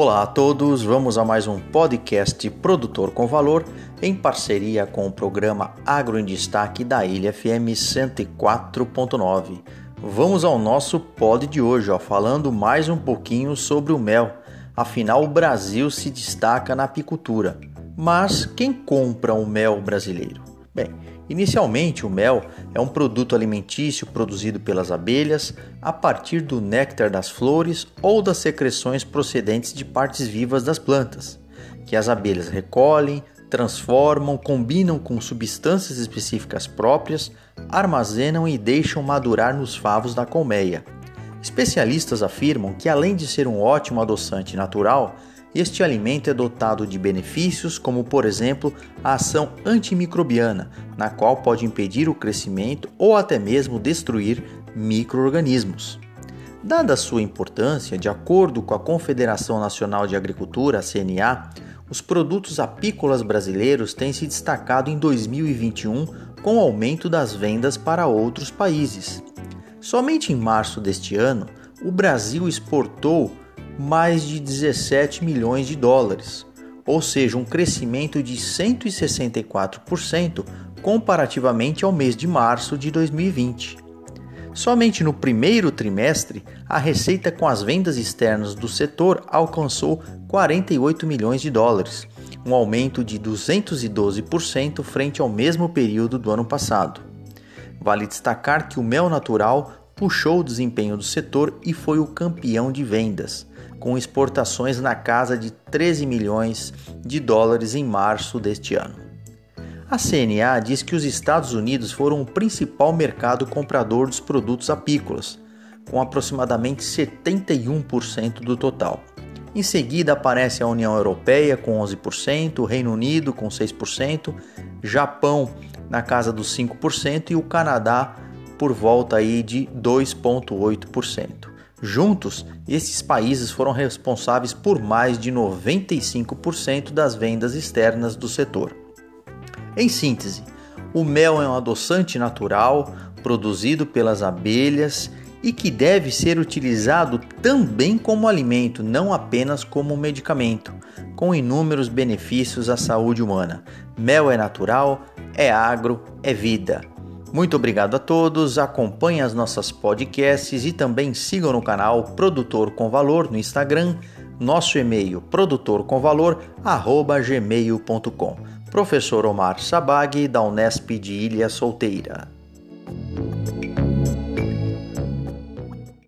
Olá a todos, vamos a mais um podcast Produtor com Valor em parceria com o programa Agro em Destaque da Ilha FM 104.9. Vamos ao nosso pod de hoje, ó, falando mais um pouquinho sobre o mel. Afinal, o Brasil se destaca na apicultura. Mas quem compra o mel brasileiro? Bem, Inicialmente, o mel é um produto alimentício produzido pelas abelhas a partir do néctar das flores ou das secreções procedentes de partes vivas das plantas, que as abelhas recolhem, transformam, combinam com substâncias específicas próprias, armazenam e deixam madurar nos favos da colmeia. Especialistas afirmam que, além de ser um ótimo adoçante natural, este alimento é dotado de benefícios, como por exemplo a ação antimicrobiana, na qual pode impedir o crescimento ou até mesmo destruir microorganismos. Dada sua importância, de acordo com a Confederação Nacional de Agricultura, CNA, os produtos apícolas brasileiros têm se destacado em 2021 com o aumento das vendas para outros países. Somente em março deste ano, o Brasil exportou mais de 17 milhões de dólares, ou seja, um crescimento de 164% comparativamente ao mês de março de 2020. Somente no primeiro trimestre, a receita com as vendas externas do setor alcançou 48 milhões de dólares, um aumento de 212% frente ao mesmo período do ano passado. Vale destacar que o mel natural puxou o desempenho do setor e foi o campeão de vendas, com exportações na casa de 13 milhões de dólares em março deste ano. A CNA diz que os Estados Unidos foram o principal mercado comprador dos produtos apícolas, com aproximadamente 71% do total. Em seguida aparece a União Europeia com 11%, o Reino Unido com 6%, Japão na casa dos 5% e o Canadá por volta aí de 2,8%. Juntos, esses países foram responsáveis por mais de 95% das vendas externas do setor. Em síntese, o mel é um adoçante natural produzido pelas abelhas e que deve ser utilizado também como alimento, não apenas como medicamento, com inúmeros benefícios à saúde humana. Mel é natural, é agro, é vida. Muito obrigado a todos, acompanhem as nossas podcasts e também sigam no canal Produtor com Valor no Instagram, nosso e-mail produtorcomvalor@gmail.com. Professor Omar Sabag da Unesp de Ilha Solteira.